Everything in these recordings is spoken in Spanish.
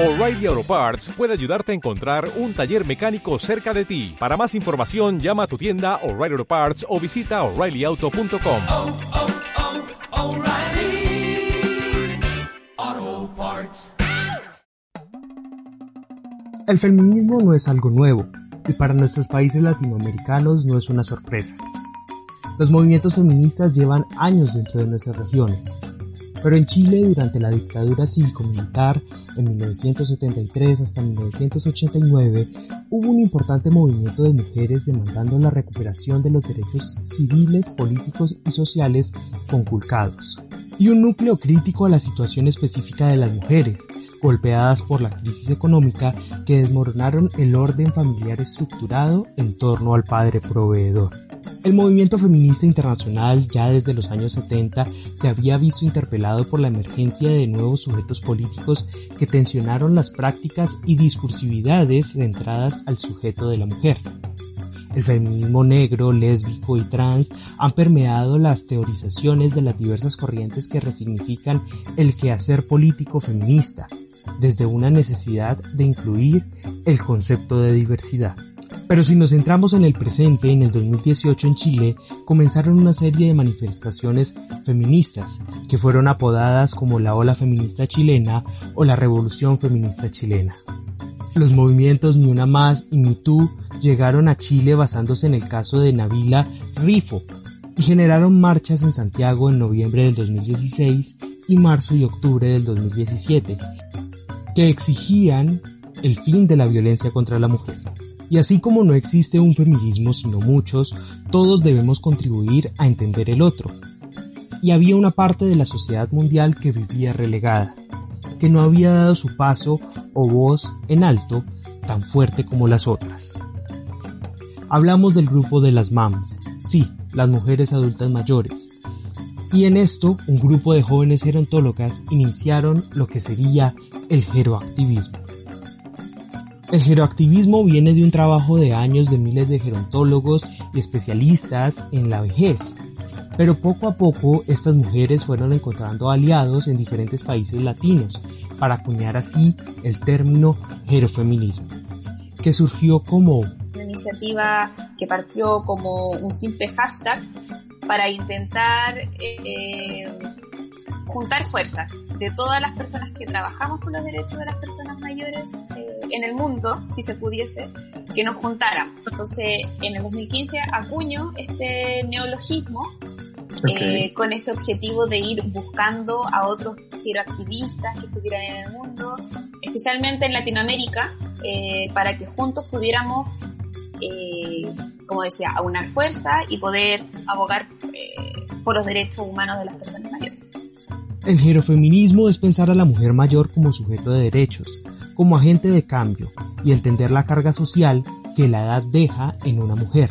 O'Reilly Auto Parts puede ayudarte a encontrar un taller mecánico cerca de ti. Para más información, llama a tu tienda O'Reilly Auto Parts o visita oreillyauto.com. oh, oh, Parts. El feminismo no es algo nuevo y para nuestros países latinoamericanos no es una sorpresa. Los movimientos feministas llevan años dentro de nuestras regiones, pero en Chile durante la dictadura cívico-militar en 1973 hasta 1989 hubo un importante movimiento de mujeres demandando la recuperación de los derechos civiles, políticos y sociales conculcados, y un núcleo crítico a la situación específica de las mujeres, golpeadas por la crisis económica que desmoronaron el orden familiar estructurado en torno al padre proveedor. El movimiento feminista internacional ya desde los años 70 se había visto interpelado por la emergencia de nuevos sujetos políticos que tensionaron las prácticas y discursividades centradas al sujeto de la mujer. El feminismo negro, lésbico y trans han permeado las teorizaciones de las diversas corrientes que resignifican el quehacer político feminista, desde una necesidad de incluir el concepto de diversidad. Pero si nos centramos en el presente, en el 2018 en Chile, comenzaron una serie de manifestaciones feministas que fueron apodadas como la ola feminista chilena o la revolución feminista chilena. Los movimientos Ni Una Más y Me Too llegaron a Chile basándose en el caso de Nabila Rifo y generaron marchas en Santiago en noviembre del 2016 y marzo y octubre del 2017 que exigían el fin de la violencia contra la mujer. Y así como no existe un feminismo sino muchos, todos debemos contribuir a entender el otro. Y había una parte de la sociedad mundial que vivía relegada, que no había dado su paso o voz en alto tan fuerte como las otras. Hablamos del grupo de las MAMS, sí, las mujeres adultas mayores. Y en esto, un grupo de jóvenes gerontólogas iniciaron lo que sería el geroactivismo. El geroactivismo viene de un trabajo de años de miles de gerontólogos y especialistas en la vejez, pero poco a poco estas mujeres fueron encontrando aliados en diferentes países latinos para acuñar así el término gerofeminismo, que surgió como una iniciativa que partió como un simple hashtag para intentar eh, juntar fuerzas de todas las personas que trabajamos con los derechos de las personas mayores eh, en el mundo, si se pudiese, que nos juntáramos. Entonces, en el 2015 acuño este neologismo Okay. eh, con este objetivo de ir buscando a otros giroactivistas que estuvieran en el mundo, especialmente en Latinoamérica, eh, para que juntos pudiéramos, eh, como decía, aunar fuerza y poder abogar eh, por los derechos humanos de las personas mayores. El gerofeminismo es pensar a la mujer mayor como sujeto de derechos, como agente de cambio y entender la carga social que la edad deja en una mujer,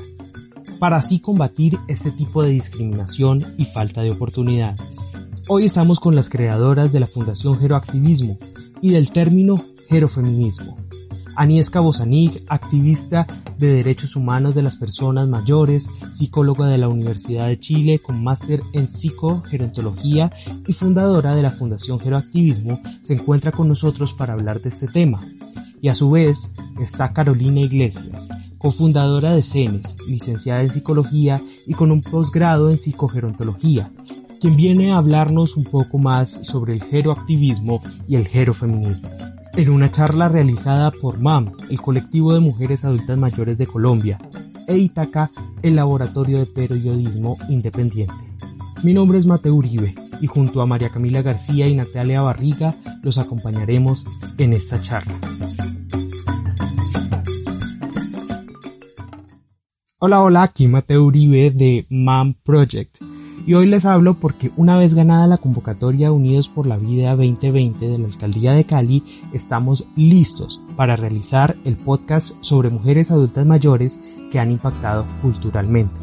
para así combatir este tipo de discriminación y falta de oportunidades. Hoy estamos con las creadoras de la Fundación Geroactivismo y del término gerofeminismo. Aniesca Bozanig, activista de derechos humanos de las personas mayores, psicóloga de la Universidad de Chile con máster en psicogerontología y fundadora de la Fundación Geroactivismo, se encuentra con nosotros para hablar de este tema. Y a su vez está Carolina Iglesias, cofundadora de CENES, licenciada en psicología y con un posgrado en psicogerontología, quien viene a hablarnos un poco más sobre el geroactivismo y el gerofeminismo. En una charla realizada por MAM, el colectivo de mujeres adultas mayores de Colombia, e Itaca, el laboratorio de periodismo independiente. Mi nombre es Mateo Uribe y junto a María Camila García y Natalia Barriga los acompañaremos en esta charla. Hola, hola, aquí Mateo Uribe de MAM Project. Y hoy les hablo porque una vez ganada la convocatoria Unidos por la Vida 2020 de la Alcaldía de Cali, estamos listos para realizar el podcast sobre mujeres adultas mayores que han impactado culturalmente.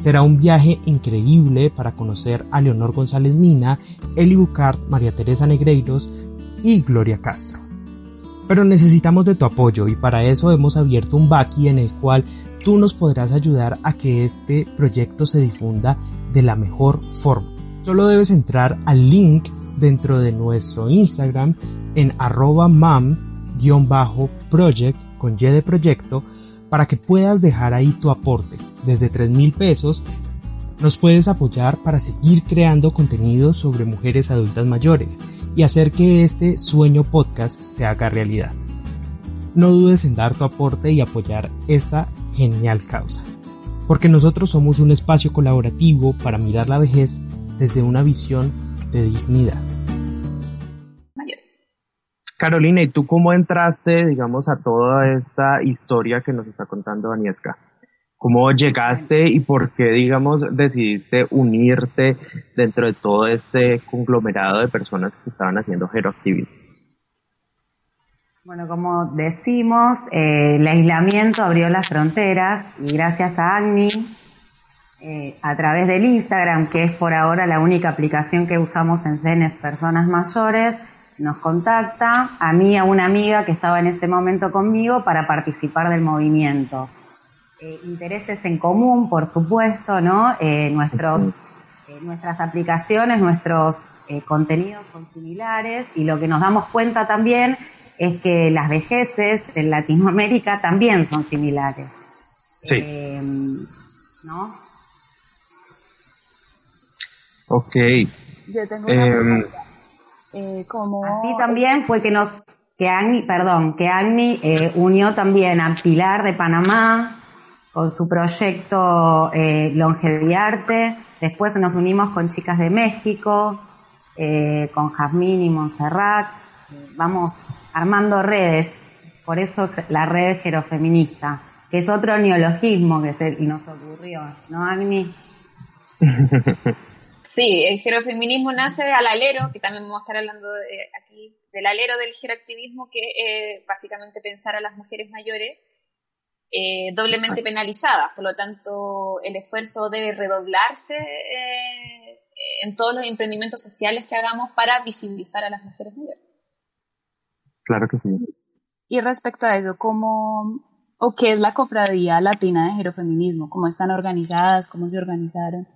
Será un viaje increíble para conocer a Leonor González Mina, Eli Bucart, María Teresa Negreiros y Gloria Castro. Pero necesitamos de tu apoyo y para eso hemos abierto un Baki en el cual tú nos podrás ayudar a que este proyecto se difunda de la mejor forma. Solo debes entrar al link dentro de nuestro Instagram en arroba mam-project con Y de proyecto para que puedas dejar ahí tu aporte desde 3 mil pesos nos puedes apoyar para seguir creando contenido sobre mujeres adultas mayores y hacer que este sueño podcast se haga realidad. No dudes en dar tu aporte y apoyar esta genial causa, porque nosotros somos un espacio colaborativo para mirar la vejez desde una visión de dignidad. Carolina, ¿y tú cómo entraste, digamos, a toda esta historia que nos está contando Aniesca? ¿Cómo llegaste y por qué, digamos, decidiste unirte dentro de todo este conglomerado de personas que estaban haciendo geroactivismo? Bueno, como decimos, eh, el aislamiento abrió las fronteras y gracias a Agni, eh, a través del Instagram, que es por ahora la única aplicación que usamos en CENES Personas Mayores, nos contacta a mí, a una amiga que estaba en ese momento conmigo para participar del movimiento. Eh, intereses en común, por supuesto, ¿no? Eh, nuestros, eh, nuestras aplicaciones, nuestros contenidos son similares y lo que nos damos cuenta también es que las vejeces en Latinoamérica también son similares. Sí. ¿No? Ok. Yo tengo una em, como... Así también fue que nos que Agni, perdón, que Agni unió también a Pilar de Panamá, con su proyecto eh, Longeviarte. Después nos unimos con chicas de México, eh, con Jazmín y Montserrat. Vamos armando redes, por eso la red gerofeminista, que es otro neologismo que se nos ocurrió, ¿no, Agni? Sí, el gerofeminismo nace al alero, que también vamos a estar hablando aquí del alero del geroactivismo, que es básicamente pensar a las mujeres mayores eh, doblemente penalizadas. Por lo tanto, el esfuerzo debe redoblarse eh, en todos los emprendimientos sociales que hagamos para visibilizar a las mujeres mayores. Claro que sí. Y respecto a eso, ¿cómo o qué es la cofradía latina de gerofeminismo? ¿Cómo están organizadas? ¿Cómo se organizaron?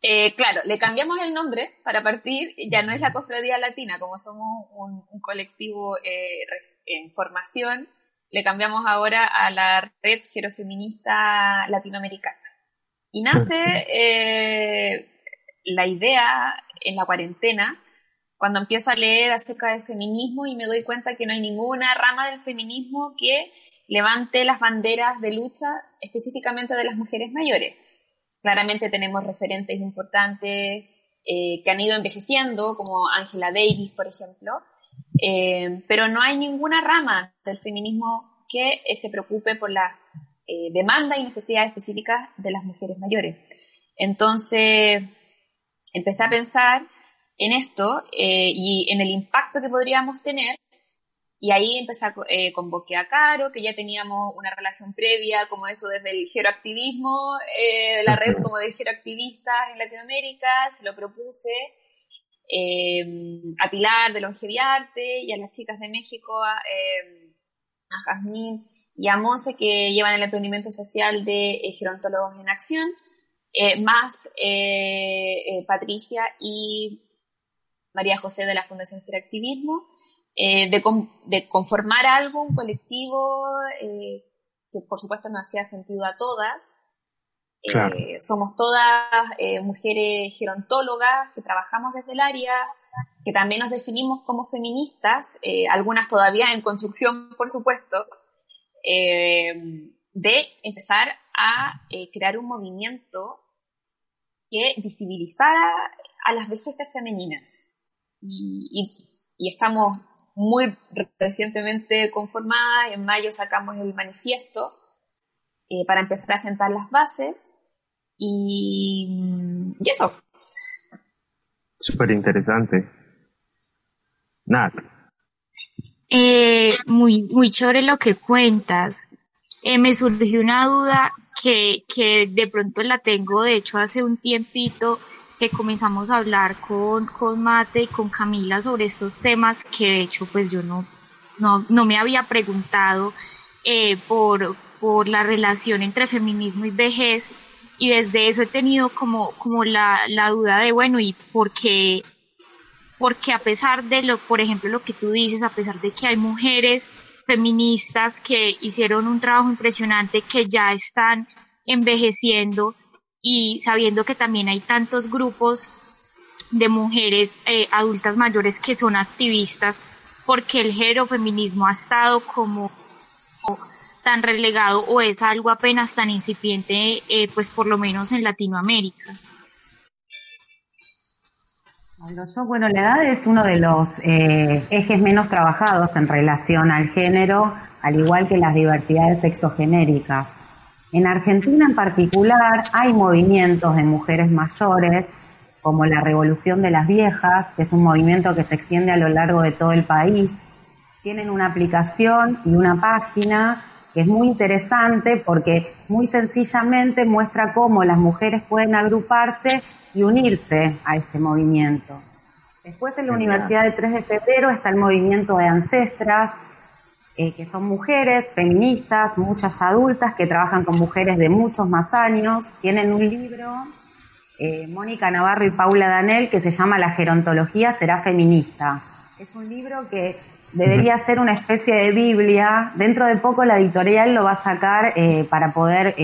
Eh, claro, le cambiamos el nombre para partir, ya no es la cofradía latina, como somos un, un colectivo en formación, le cambiamos ahora a la red gerofeminista latinoamericana. Y nace eh, la idea en la cuarentena, cuando empiezo a leer acerca del feminismo y me doy cuenta que no hay ninguna rama del feminismo que levante las banderas de lucha específicamente de las mujeres mayores. Claramente tenemos referentes importantes eh, que han ido envejeciendo, como Angela Davis, por ejemplo, eh, pero no hay ninguna rama del feminismo que eh, se preocupe por la eh, y necesidades específicas de las mujeres mayores. Entonces, empecé a pensar en esto y en el impacto que podríamos tener y ahí empecé a eh, convoqué a Caro, que ya teníamos una relación previa, como esto desde el geroactivismo, de la red como de geroactivistas en Latinoamérica, se lo propuse eh, a Pilar de Longeviarte y a las chicas de México, a, eh, a Jazmín y a Monse que llevan el emprendimiento social de eh, Gerontólogos en Acción, más Patricia y María José de la Fundación Geroactivismo, de, de, conformar algo, un colectivo que por supuesto nos hacía sentido a todas, eh, somos todas eh, mujeres gerontólogas que trabajamos desde el área, que también nos definimos como feministas, eh, algunas todavía en construcción, por supuesto, de empezar a crear un movimiento que visibilizara a las vejeces femeninas. Y, y estamos muy recientemente conformadas, en mayo sacamos el manifiesto, eh, para empezar a sentar las bases y, y eso. Súper interesante. Nada. Eh, muy, muy chévere lo que cuentas. Eh, me surgió una duda que, que de pronto la tengo, de hecho, hace un tiempito que comenzamos a hablar con, con Mate y con Camila sobre estos temas que de hecho pues yo no, no, no me había preguntado eh, por, por la relación entre feminismo y vejez. Y desde eso he tenido como, como la, la duda de, bueno, ¿y por qué porque a pesar de lo, por ejemplo, lo que tú dices, a pesar de que hay mujeres feministas que hicieron un trabajo impresionante, que ya están envejeciendo y sabiendo que también hay tantos grupos de mujeres eh, adultas mayores que son activistas, porque el feminismo ha estado como tan relegado o es algo apenas tan incipiente, eh, pues por lo menos en Latinoamérica. bueno, la edad es uno de los eh, ejes menos trabajados en relación al género, al igual que las diversidades sexogenéricas. En Argentina en particular hay movimientos de mujeres mayores, como la Revolución de las Viejas, que es un movimiento que se extiende a lo largo de todo el país. Tienen una aplicación y una página que es muy interesante porque muy sencillamente muestra cómo las mujeres pueden agruparse y unirse a este movimiento. Después en la Universidad de 3 de Febrero está el movimiento de ancestras, eh, que son mujeres feministas, muchas adultas que trabajan con mujeres de muchos más años. Tienen un libro, eh, Mónica Navarro y Paula Danel, que se llama La gerontología será feminista. Es un libro que debería ser una especie de Biblia. Dentro de poco la editorial lo va a sacar eh, para poder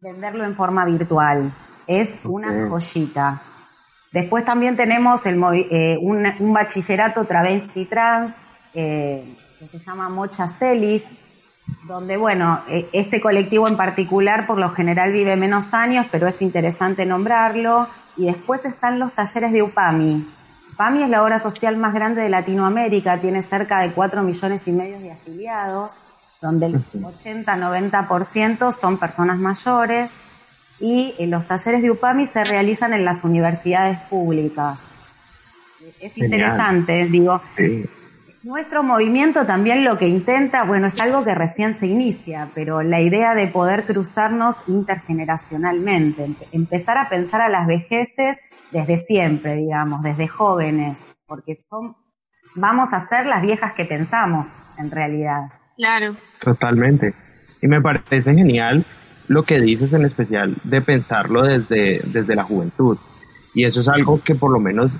venderlo en forma virtual. Es una joyita. Después también tenemos el, un, un, bachillerato travesti trans, que se llama Mocha Celis, donde, bueno, e, este colectivo en particular por lo general vive menos años, pero es interesante nombrarlo. Y después están los talleres de UPAMI. UPAMI es la obra social más grande de Latinoamérica, tiene cerca de 4 millones y medio de afiliados, donde el 80-90% son personas mayores. Y eh, los talleres de UPAMI se realizan en las universidades públicas. Es interesante, digo. Nuestro movimiento también lo que intenta, bueno, es algo que recién se inicia, pero la idea de poder cruzarnos intergeneracionalmente, empezar a pensar a las vejeces desde siempre, digamos, desde jóvenes, porque son, vamos a ser las viejas que pensamos, en realidad. Claro. Totalmente. Y me parece genial lo que dices en especial de pensarlo desde, desde la juventud. Y eso es algo que por lo menos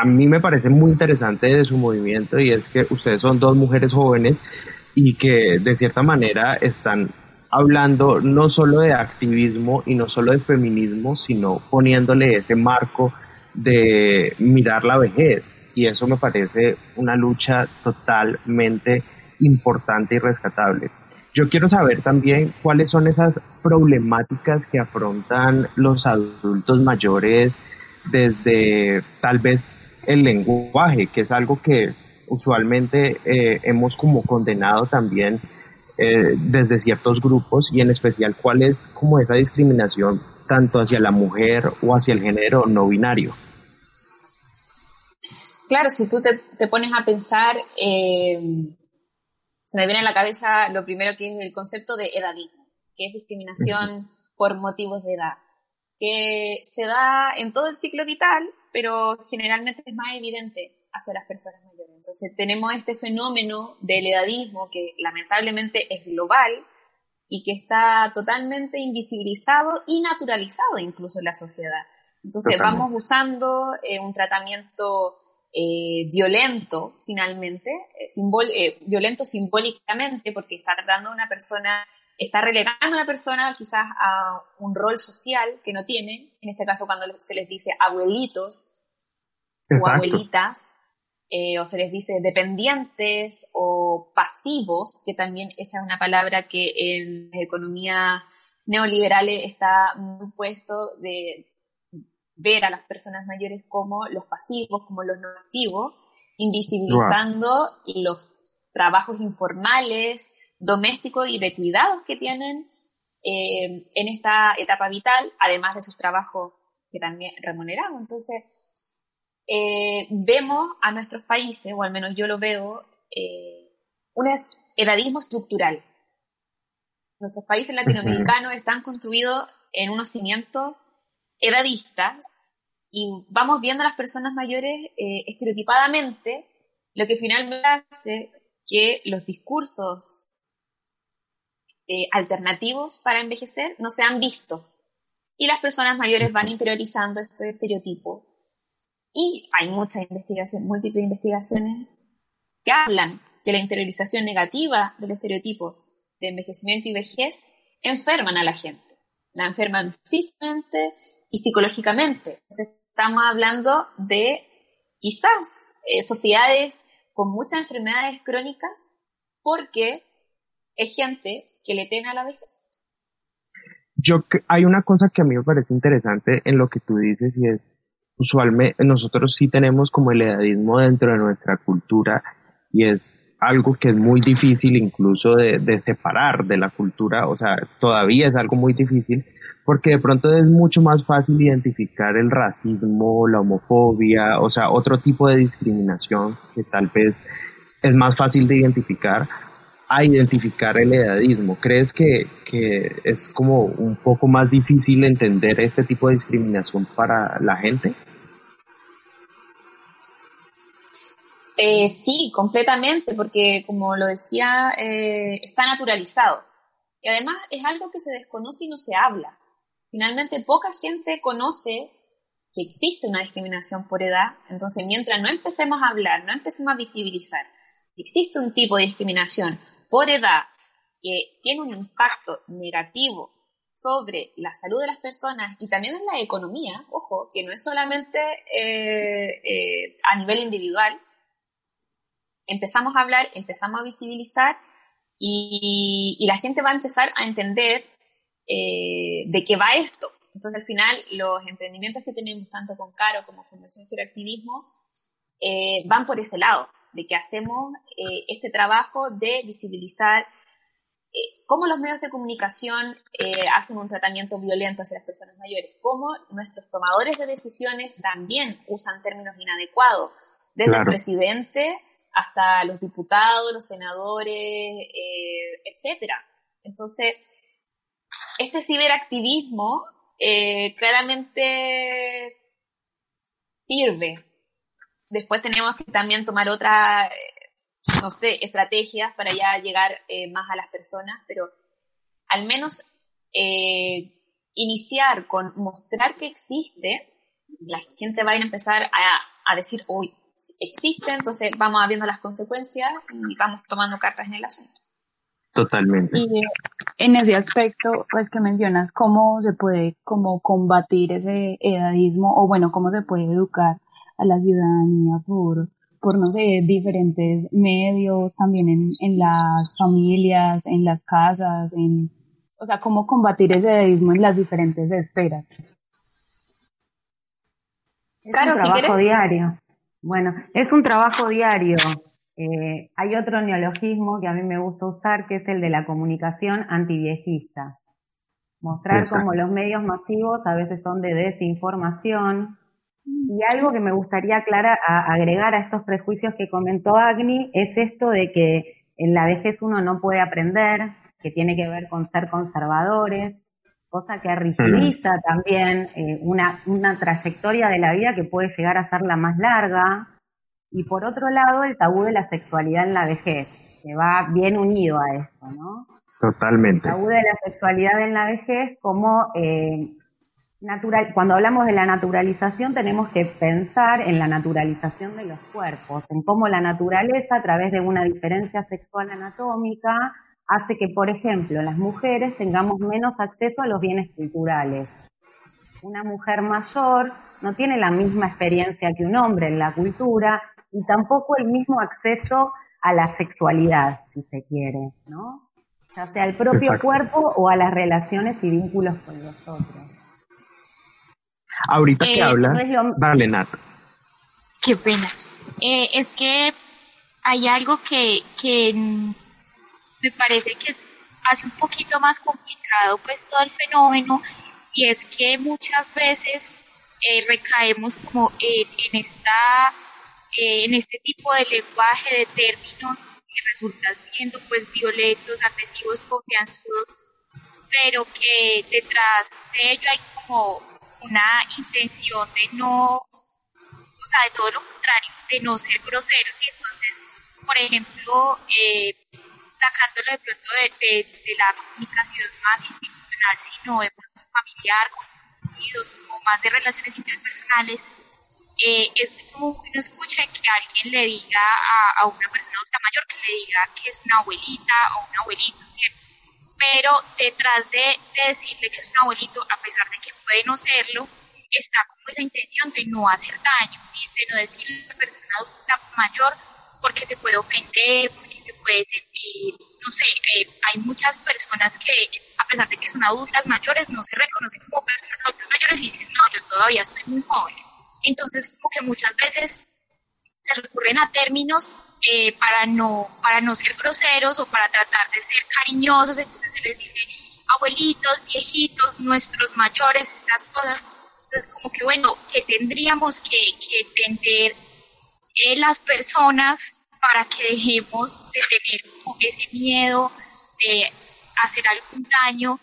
a mí me parece muy interesante de su movimiento y es que ustedes son dos mujeres jóvenes y que de cierta manera están hablando no solo de activismo y no solo de feminismo, sino poniéndole ese marco de mirar la vejez. Y eso me parece una lucha totalmente importante y rescatable. Yo quiero saber también cuáles son esas problemáticas que afrontan los adultos mayores desde tal vez el lenguaje, que es algo que usualmente eh, hemos como condenado también eh, desde ciertos grupos y en especial cuál es como esa discriminación tanto hacia la mujer o hacia el género no binario. Claro, si tú te, pones a pensar, eh, se me viene a la cabeza lo primero que es el concepto de edadismo, que es discriminación por motivos de edad, que se da en todo el ciclo vital pero generalmente es más evidente hacia las personas mayores. Entonces tenemos este fenómeno del edadismo que lamentablemente es global y que está totalmente invisibilizado y naturalizado incluso en la sociedad. Entonces vamos usando eh, un tratamiento eh, violento finalmente, eh, violento simbólicamente porque está tratando a una persona está relegando a una persona quizás a un rol social que no tiene, en este caso cuando se les dice abuelitos o abuelitas, eh, o se les dice dependientes o pasivos, que también esa es una palabra que en economía neoliberal está muy puesto de ver a las personas mayores como los pasivos, como los no activos, invisibilizando los trabajos informales, domésticos y de cuidados que tienen eh, en esta etapa vital, además de sus trabajos que también remunerados. Entonces, eh, vemos a nuestros países, o al menos yo lo veo, eh, un edadismo estructural. Nuestros países latinoamericanos están construidos en unos cimientos edadistas y vamos viendo a las personas mayores estereotipadamente, lo que finalmente hace que los discursos eh, alternativos para envejecer no se han visto. Y las personas mayores van interiorizando este estereotipo Y hay muchas investigaciones, múltiples investigaciones que hablan que la interiorización negativa de los estereotipos de envejecimiento y vejez enferman a la gente. La enferman físicamente y psicológicamente. Estamos hablando de quizás eh, sociedades con muchas enfermedades crónicas porque es gente que le teme a la vejez. Yo hay una cosa que a mí me parece interesante en lo que tú dices y es usualmente nosotros sí tenemos como el edadismo dentro de nuestra cultura y es algo que es muy difícil incluso de, de, separar de la cultura, o sea, todavía es algo muy difícil porque de pronto es mucho más fácil identificar el racismo, la homofobia, o sea, otro tipo de discriminación que tal vez es más fácil de identificar a identificar el edadismo. ¿Crees que, es como un poco más difícil entender este tipo de discriminación para la gente? Eh, sí, completamente, porque como lo decía, eh, está naturalizado. Y además es algo que se desconoce y no se habla. Finalmente, poca gente conoce que existe una discriminación por edad. Entonces, mientras no empecemos a hablar, no empecemos a visibilizar, existe un tipo de discriminación por edad que tiene un impacto negativo sobre la salud de las personas y también en la economía, ojo, que no es solamente eh, a nivel individual, empezamos a hablar, empezamos a visibilizar y, la gente va a empezar a entender eh, de qué va esto. Entonces, al final, los emprendimientos que tenemos, tanto con Caro como Fundación Activismo, eh, van por ese lado, de que hacemos eh, este trabajo de visibilizar cómo los medios de comunicación hacen un tratamiento violento hacia las personas mayores, cómo nuestros tomadores de decisiones también usan términos inadecuados, desde el presidente hasta los diputados, los senadores, eh, etcétera. Entonces, este ciberactivismo eh, claramente sirve. Después tenemos que también tomar otras, eh, no sé, estrategias para ya llegar eh, más a las personas, pero al menos iniciar con mostrar que existe, la gente va a empezar a, a decir, uy, existe, entonces vamos viendo las consecuencias y vamos tomando cartas en el asunto. Totalmente. Y en ese aspecto, pues que mencionas, cómo se puede como combatir ese edadismo o bueno, cómo se puede educar a la ciudadanía por, por no sé, diferentes medios, también en, en las familias, en las casas, en, o sea, cómo combatir ese edadismo en las diferentes esferas. Es claro, un trabajo diario. Bueno, es un trabajo diario. Eh, hay otro neologismo que a mí me gusta usar, que es el de la comunicación antiviejista. Mostrar cómo los medios masivos a veces son de desinformación. Y algo que me gustaría aclarar, agregar a estos prejuicios que comentó Agni es esto de que en la vejez uno no puede aprender, que tiene que ver con ser conservadores, cosa que rigidiza también eh, una, una trayectoria de la vida que puede llegar a ser la más larga. Y por otro lado, el tabú de la sexualidad en la vejez, que va bien unido a esto, ¿no? Totalmente. El tabú de la sexualidad en la vejez como eh, natural, cuando hablamos de la naturalización tenemos que pensar en la naturalización de los cuerpos, en cómo la naturaleza a través de una diferencia sexual anatómica hace que, por ejemplo, las mujeres tengamos menos acceso a los bienes culturales. Una mujer mayor no tiene la misma experiencia que un hombre en la cultura y tampoco el mismo acceso a la sexualidad, si se quiere, ¿no? Ya sea al propio cuerpo o a las relaciones y vínculos con los otros. Ahorita que eh, habla, dale, Nat. Qué pena. Eh, es que hay algo que, que me parece que es, hace un poquito más complicado pues todo el fenómeno y es que muchas veces eh, recaemos como en, esta eh, en este tipo de lenguaje de términos que resultan siendo pues violentos, agresivos, confianzudos, pero que detrás de ello hay como una intención de no, o sea, de todo lo contrario, de no ser groseros y entonces, por ejemplo, eh, sacándolo de pronto de, la comunicación más institucional, sino de familiar, con o más de relaciones interpersonales, eh, es como que uno escuche que alguien le diga a, a, una persona adulta mayor que le diga que es una abuelita o un abuelito, ¿cierto? Pero detrás de, de decirle que es un abuelito, a pesar de que puede no serlo, está como esa intención de no hacer daño, de no decirle a la persona adulta mayor porque se puede ofender, porque se puede sentir, no sé, eh, hay muchas personas que a pesar de que son adultas mayores no se reconocen como personas adultas mayores y dicen, no, yo todavía estoy muy joven. Entonces, como que muchas veces se recurren a términos eh, para, no, para no ser groseros o para tratar de ser cariñosos, entonces se les dice abuelitos, viejitos, nuestros mayores, estas cosas. Entonces, como que bueno, que tendríamos que, entender eh, las personas para que dejemos de tener ese miedo de hacer algún daño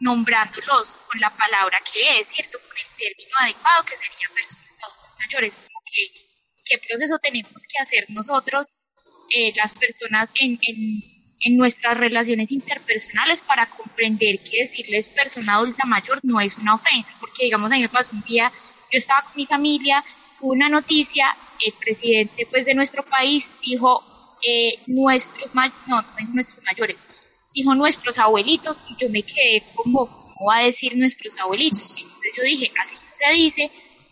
nombrándolos con la palabra que es, ¿cierto? Con el término adecuado que sería personas mayores. Como que, ¿Qué proceso tenemos que hacer nosotros, eh, las personas, en, en, en, nuestras relaciones interpersonales para comprender que decirles persona adulta mayor no es una ofensa? Porque, digamos, a mí me pasó un día, yo estaba con mi familia, una noticia, el presidente pues de nuestro país dijo eh, nuestros, no, no nuestros mayores, dijo nuestros abuelitos y yo me quedé como, ¿cómo va a decir nuestros abuelitos? Entonces yo dije, así no se dice,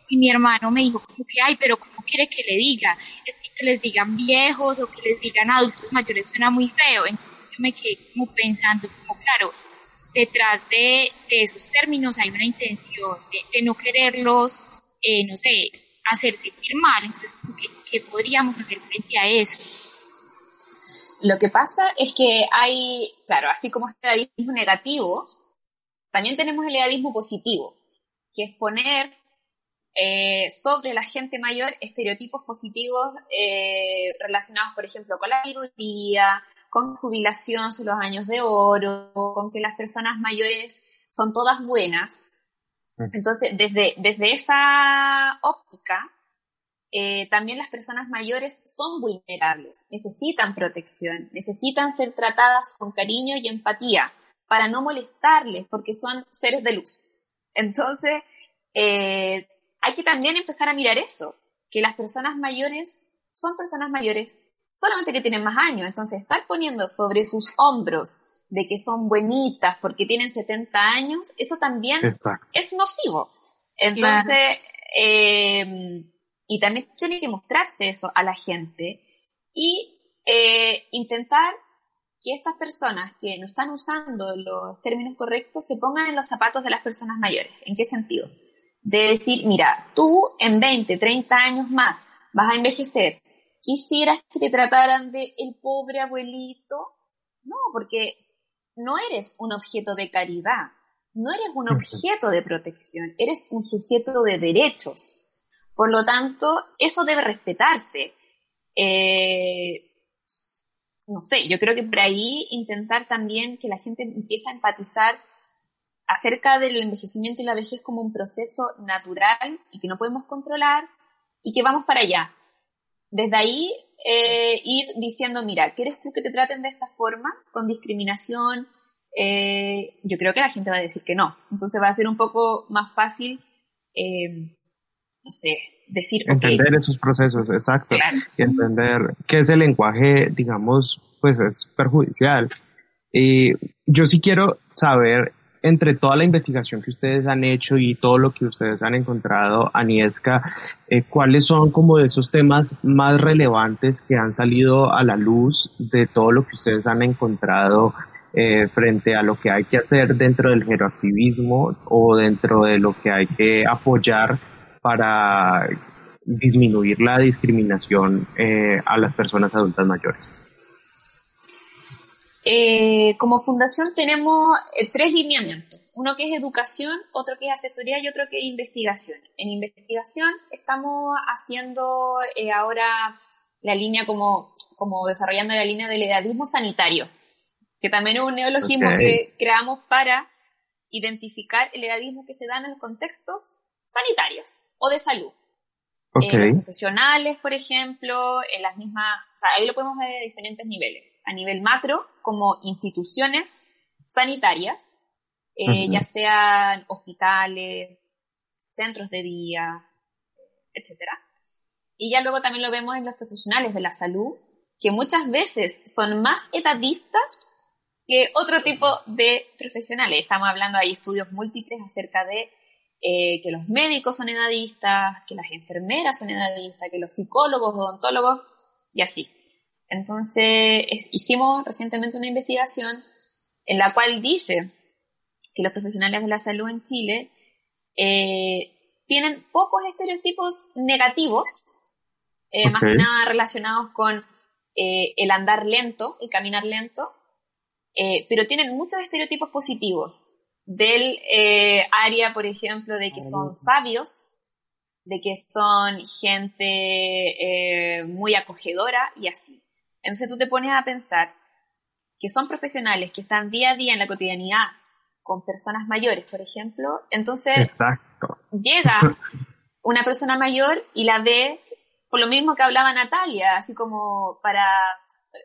y mi hermano me dijo como que, ay, pero ¿cómo quiere que le diga? Es que, que les digan viejos o que les digan adultos mayores suena muy feo, entonces yo me quedé como pensando, como claro, detrás de, de esos términos hay una intención de, de no quererlos, eh, no sé, hacer sentir mal, entonces, ¿qué, ¿qué podríamos hacer frente a eso? Lo que pasa es que hay, claro, así como este edadismo negativo, también tenemos el edadismo positivo, que es poner eh, sobre la gente mayor estereotipos positivos eh, relacionados, por ejemplo, con la virulía, con jubilación, son los años de oro, con que las personas mayores son todas buenas. Entonces, desde, desde esa óptica, eh, también las personas mayores son vulnerables, necesitan protección, necesitan ser tratadas con cariño y empatía para no molestarles, porque son seres de luz. Entonces, eh, hay que también empezar a mirar eso, que las personas mayores son personas mayores, solamente que tienen más años. Entonces, estar poniendo sobre sus hombros de que son buenitas porque tienen 70 años, eso también Exacto. es nocivo. Entonces, claro. eh, y también tiene que mostrarse eso a la gente y eh, intentar que estas personas que no están usando los términos correctos se pongan en los zapatos de las personas mayores. ¿En qué sentido? De decir, mira, tú en 20, 30 años más vas a envejecer. ¿Quisieras que te trataran de el pobre abuelito? No, porque no eres un objeto de caridad, no eres un objeto de protección, eres un sujeto de derechos. Por lo tanto, eso debe respetarse. Eh, no sé, yo creo que por ahí intentar también que la gente empiece a empatizar acerca del envejecimiento y la vejez como un proceso natural y que no podemos controlar y que vamos para allá. Desde ahí, eh, ir diciendo, mira, ¿quieres tú que te traten de esta forma, con discriminación? Eh, yo creo que la gente va a decir que no. Entonces va a ser un poco más fácil eh, no sé, decir... Entender okay, esos procesos, exacto. Claro. Y entender que ese lenguaje, digamos, pues es perjudicial. Y yo sí quiero saber, entre toda la investigación que ustedes han hecho y todo lo que ustedes han encontrado, Aniesca, eh, ¿cuáles son como de esos temas más relevantes que han salido a la luz de todo lo que ustedes han encontrado eh, frente a lo que hay que hacer dentro del geroactivismo o dentro de lo que hay que apoyar para disminuir la discriminación eh, a las personas adultas mayores? Eh, como fundación tenemos eh, tres lineamientos. Uno que es educación, otro que es asesoría y otro que es investigación. En investigación estamos haciendo eh, ahora la línea como, como desarrollando la línea del edadismo sanitario, que también es un neologismo okay. que creamos para identificar el edadismo que se da en los contextos sanitarios o de salud. Okay. En los profesionales, por ejemplo, en las mismas, o sea, ahí lo podemos ver de diferentes niveles. A nivel macro, como instituciones sanitarias, eh, uh -huh. ya sean hospitales, centros de día, etc. Y ya luego también lo vemos en los profesionales de la salud, que muchas veces son más edadistas que otro tipo de profesionales. Estamos hablando, hay estudios múltiples acerca de eh, que los médicos son edadistas, que las enfermeras son edadistas, que los psicólogos, odontólogos y así. Entonces, hicimos recientemente una investigación en la cual dice que los profesionales de la salud en Chile eh, tienen pocos estereotipos negativos, eh, más que nada relacionados con eh, el andar lento, el caminar lento, pero tienen muchos estereotipos positivos del área, por ejemplo, de que son sabios, de que son gente muy acogedora y así. Entonces tú te pones a pensar que son profesionales que están día a día en la cotidianidad con personas mayores, por ejemplo, entonces llega una persona mayor y la ve por lo mismo que hablaba Natalia, así como para,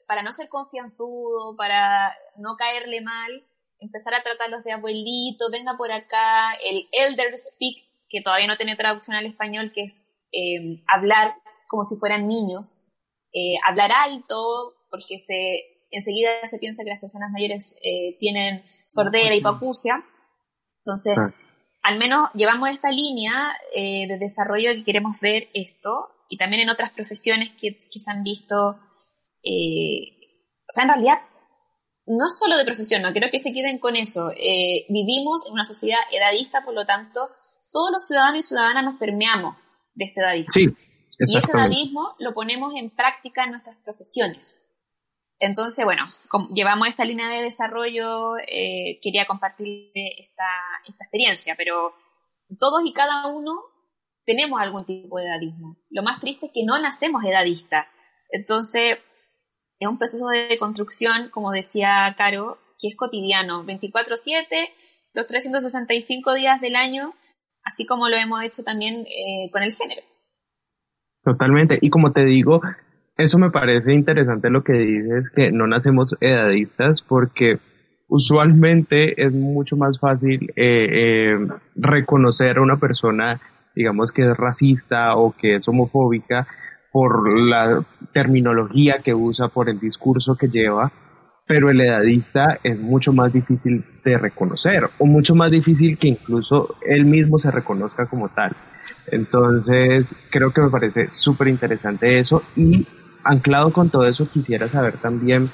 para no ser confianzudo, para no caerle mal, empezar a tratarlos de abuelito, venga por acá, el elder speak, que todavía no tiene traducción al español, que es eh, hablar como si fueran niños, eh, hablar alto, porque se, enseguida se piensa que las personas mayores eh, tienen sordera y papucia. Entonces, al menos llevamos esta línea eh, de desarrollo que queremos ver esto, y también en otras profesiones que, se han visto, o sea, en realidad, no solo de profesión, no quiero que se queden con eso. vivimos en una sociedad edadista, por lo tanto, todos los ciudadanos y ciudadanas nos permeamos de este edadismo. Sí, y ese edadismo lo ponemos en práctica en nuestras profesiones. Entonces, bueno, llevamos esta línea de desarrollo, eh, quería compartir esta, esta experiencia, pero todos y cada uno tenemos algún tipo de edadismo. Lo más triste es que no nacemos edadistas. Entonces, es un proceso de construcción, como decía Caro, que es cotidiano, 24/7, los 365 días del año, así como lo hemos hecho también eh, con el género. Totalmente. Y como te digo, eso me parece interesante lo que dices, que no nacemos edadistas porque usualmente es mucho más fácil eh, eh, reconocer a una persona, digamos, que es racista o que es homofóbica por la terminología que usa, por el discurso que lleva, pero el edadista es mucho más difícil de reconocer o mucho más difícil que incluso él mismo se reconozca como tal. Entonces, creo que me parece súper interesante eso y anclado con todo eso quisiera saber también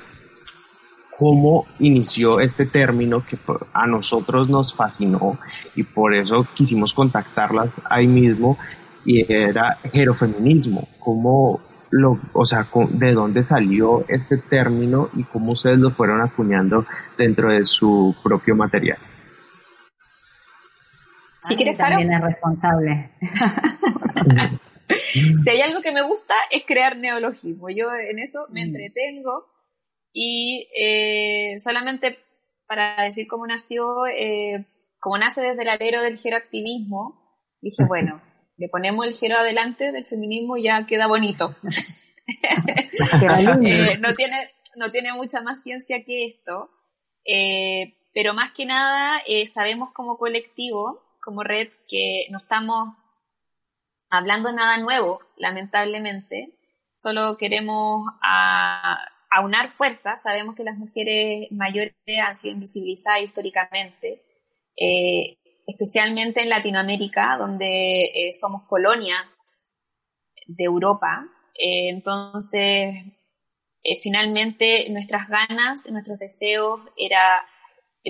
cómo inició este término que a nosotros nos fascinó y por eso quisimos contactarlas ahí mismo y era jerofeminismo, cómo lo, o sea, de dónde salió este término y cómo ustedes lo fueron acuñando dentro de su propio material. Si quieres, También es responsable. si hay algo que me gusta es crear neologismo. Yo en eso me mm. entretengo y eh, solamente para decir cómo nació, eh, como nace desde el alero del geroactivismo, dije, bueno, le ponemos el gero adelante del feminismo y ya queda bonito. Eh, no, tiene, no tiene mucha más ciencia que esto, pero más que nada sabemos como colectivo como red que no estamos hablando nada nuevo, lamentablemente. Solo queremos aunar fuerzas. Sabemos que las mujeres mayores han sido invisibilizadas históricamente, eh, especialmente en Latinoamérica, donde eh, somos colonias de Europa. Eh, entonces, finalmente, nuestras ganas, nuestros deseos era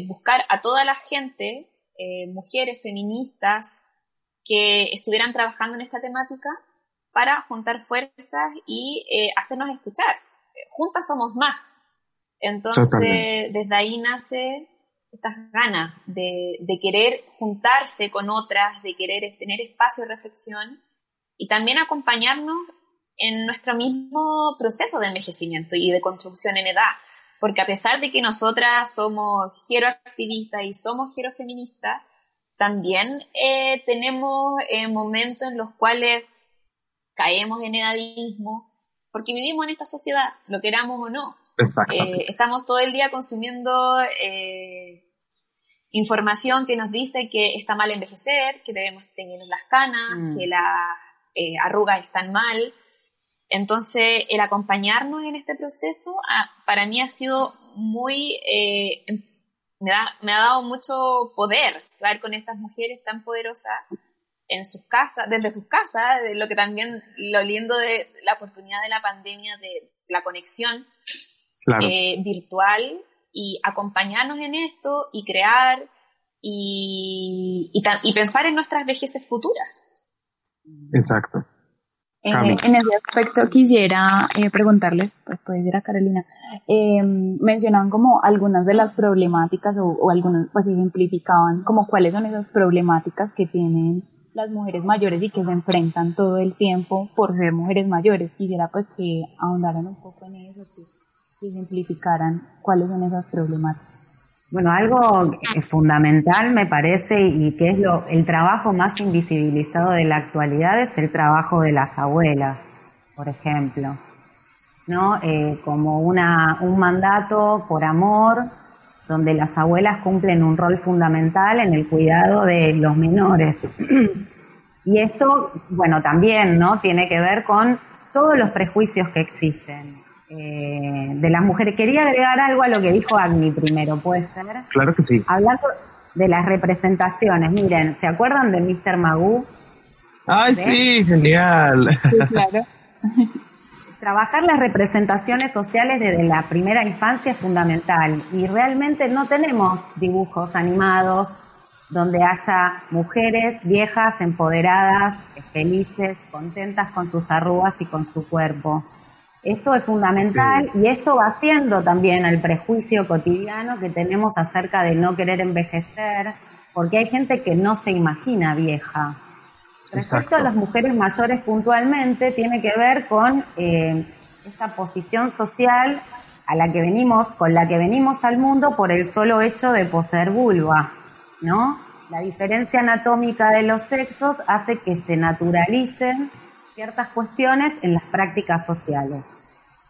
buscar a toda la gente eh, mujeres feministas que estuvieran trabajando en esta temática para juntar fuerzas y eh, hacernos escuchar. Juntas somos más. Entonces, desde ahí nace estas ganas de, de, querer juntarse con otras, de querer tener espacio de reflexión y también acompañarnos en nuestro mismo proceso de envejecimiento y de construcción en edad porque a pesar de que nosotras somos geroactivistas y somos gerofeministas, también eh, tenemos eh, momentos en los cuales caemos en edadismo, porque vivimos en esta sociedad, lo queramos o no. Eh, estamos todo el día consumiendo información que nos dice que está mal envejecer, que debemos tener las canas, mm. que las eh, arrugas están mal. Entonces, el acompañarnos en este proceso ah, para mí ha sido muy, eh, me, me ha dado mucho poder estar con estas mujeres tan poderosas en sus casas, desde sus casas, de lo que también, lo lindo de la oportunidad de la pandemia, de la conexión eh, virtual y acompañarnos en esto y crear y, y, pensar en nuestras vejeces futuras. Exacto. Eh, en ese aspecto quisiera eh, preguntarles, pues puede ser a Carolina, eh, mencionaban como algunas de las problemáticas o, o algunas, pues ejemplificaban como cuáles son esas problemáticas que tienen las mujeres mayores y que se enfrentan todo el tiempo por ser mujeres mayores. Quisiera pues que ahondaran un poco en eso, que, ejemplificaran cuáles son esas problemáticas. Bueno, algo fundamental me parece y que es lo, el trabajo más invisibilizado de la actualidad es el trabajo de las abuelas, por ejemplo, ¿no? Eh, como una, un mandato por amor, donde las abuelas cumplen un rol fundamental en el cuidado de los menores. y esto, bueno, también, ¿no? Tiene que ver con todos los prejuicios que existen eh, de las mujeres. Quería agregar algo a lo que dijo Agni primero, ¿puede ser? Claro que sí. Hablando de las representaciones, miren, ¿se acuerdan de Mr. Magoo? Ay, sí, genial. Sí, claro. Trabajar las representaciones sociales desde la primera infancia es fundamental y realmente no tenemos dibujos animados donde haya mujeres viejas, empoderadas, felices, contentas con sus arrugas y con su cuerpo. Esto es fundamental y esto va haciendo también al prejuicio cotidiano que tenemos acerca de no querer envejecer, porque hay gente que no se imagina vieja. Respecto a las mujeres mayores puntualmente, tiene que ver con eh, esta posición social a la que venimos, con la que venimos al mundo por el solo hecho de poseer vulva, ¿no? La diferencia anatómica de los sexos hace que se naturalicen ciertas cuestiones en las prácticas sociales.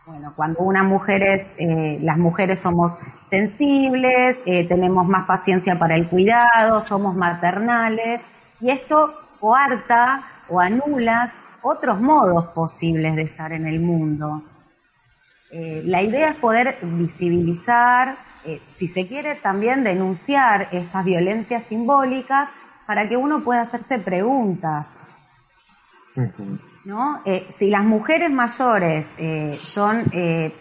Bueno, cuando una mujer es, eh, las mujeres somos sensibles, eh, tenemos más paciencia para el cuidado, somos maternales, y esto coarta o anulas otros modos posibles de estar en el mundo. Eh, la idea es poder visibilizar, si se quiere también denunciar estas violencias simbólicas para que uno pueda hacerse preguntas. ¿No? Eh, si las mujeres mayores son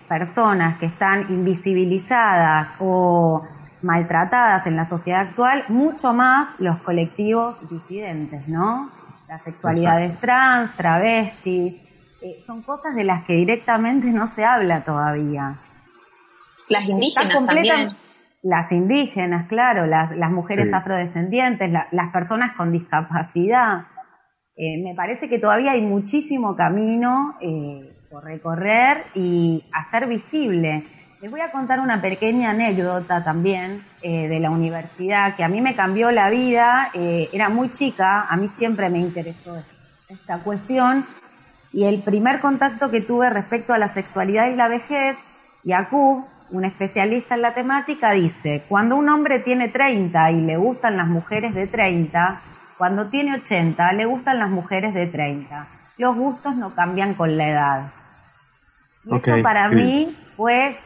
personas que están invisibilizadas o maltratadas en la sociedad actual, mucho más los colectivos disidentes, ¿no? Las sexualidades trans, travestis, eh, son cosas de las que directamente no se habla todavía. Las indígenas también. Las indígenas, claro, las, mujeres afrodescendientes, las personas con discapacidad. Eh, me parece que todavía hay muchísimo camino eh, por recorrer y hacer visible. Les voy a contar una pequeña anécdota también eh, de la universidad que a mí me cambió la vida. Era muy chica, a mí siempre me interesó esta cuestión. Y el primer contacto que tuve respecto a la sexualidad y la vejez, Yakub, un especialista en la temática, dice, cuando un hombre tiene 30 y le gustan las mujeres de 30, cuando tiene 80 le gustan las mujeres de 30. Los gustos no cambian con la edad. Y eso para mí fue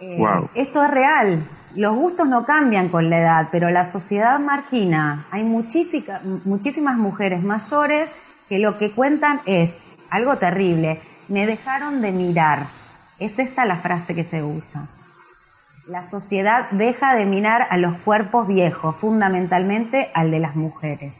eh, esto es real. Los gustos no cambian con la edad, pero la sociedad margina. Hay muchísimas mujeres mayores que lo que cuentan es algo terrible. Me dejaron de mirar. Es esta la frase que se usa. La sociedad deja de mirar a los cuerpos viejos, fundamentalmente al de las mujeres.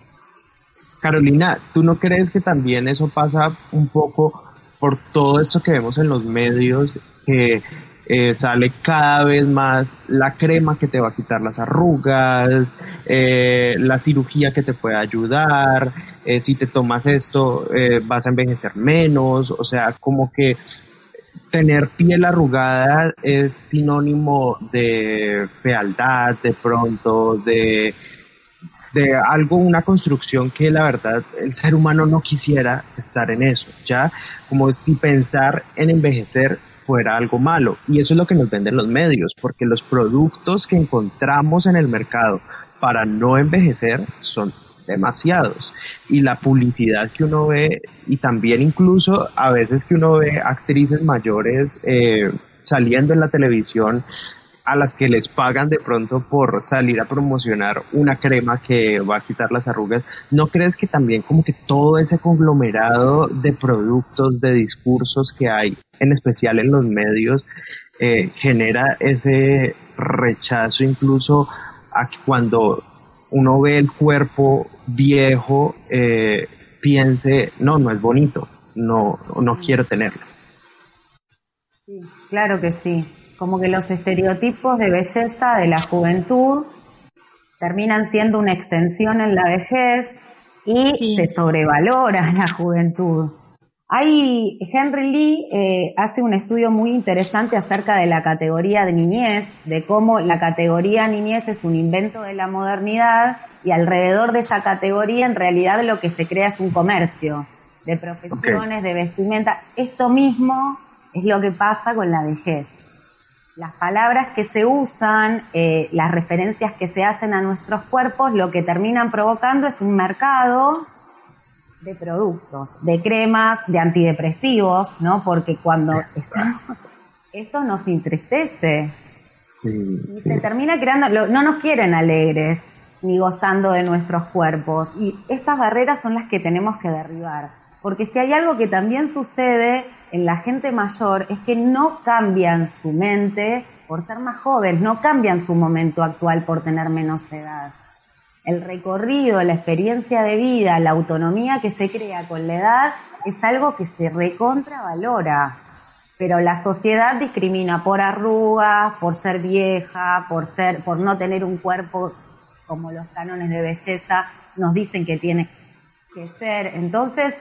Carolina, ¿tú no crees que también eso pasa un poco por todo esto que vemos en los medios, que eh, sale cada vez más la crema que te va a quitar las arrugas, eh, la cirugía que te puede ayudar, eh, si te tomas esto vas a envejecer menos, o sea, como que tener piel arrugada es sinónimo de fealdad, de pronto, de, de algo, una construcción que la verdad el ser humano no quisiera estar en eso, ¿ya? Como si pensar en envejecer fuera algo malo. Y eso es lo que nos venden los medios, porque los productos que encontramos en el mercado para no envejecer son demasiados. Y la publicidad que uno ve y también incluso a veces que uno ve actrices mayores eh, saliendo en la televisión a las que les pagan de pronto por salir a promocionar una crema que va a quitar las arrugas, ¿no crees que también como que todo ese conglomerado de productos, de discursos que hay, en especial en los medios, eh, genera ese rechazo incluso a que cuando uno ve el cuerpo viejo, eh, piense, no, no es bonito, no, no quiero tenerlo. Sí, claro que sí como que los estereotipos de belleza de la juventud terminan siendo una extensión en la vejez y se sobrevalora la juventud. Hay, Henry Lee eh, hace un estudio muy interesante acerca de la categoría de niñez, de cómo la categoría niñez es un invento de la modernidad y alrededor de esa categoría en realidad lo que se crea es un comercio de profesiones, de vestimenta. Esto mismo es lo que pasa con la vejez las palabras que se usan, eh, las referencias que se hacen a nuestros cuerpos, lo que terminan provocando es un mercado de productos, de cremas, de antidepresivos, ¿no? Porque cuando estamos, esto nos entristece. Y se termina creando, no nos quieren alegres ni gozando de nuestros cuerpos. Y estas barreras son las que tenemos que derribar, porque si hay algo que también sucede en la gente mayor es que no cambian su mente por ser más jóvenes, no cambian su momento actual por tener menos edad. El recorrido, la experiencia de vida, la autonomía que se crea con la edad es algo que se recontravalora. Pero la sociedad discrimina por arrugas, por ser vieja, por ser, por no tener un cuerpo como los cánones de belleza nos dicen que tiene que ser. Entonces,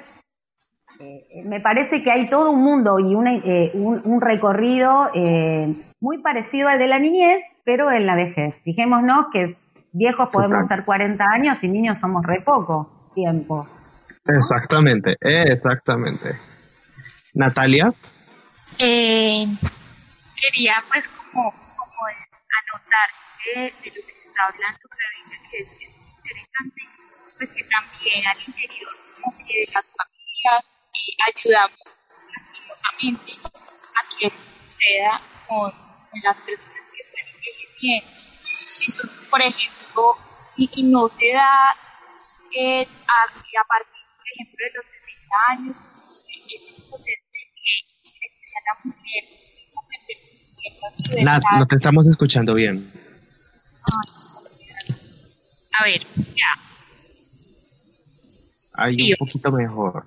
eh, me parece que hay todo un mundo y eh, un, recorrido eh, muy parecido al de la niñez, pero en la vejez. Fijémonos que viejos podemos ser 40 años y niños somos re poco tiempo. Exactamente, exactamente. Natalia. quería pues como, anotar de, lo que está hablando, que es, interesante, pues que también al interior de las familias ayudamos lastimosamente a que eso suceda con, las personas que están envejeciendo. Entonces, por ejemplo, y, no se da eh, a, a, partir, por ejemplo, de los 60 años, que la mujer Nat, no te estamos escuchando bien. A ver, ya. Ahí un poquito mejor.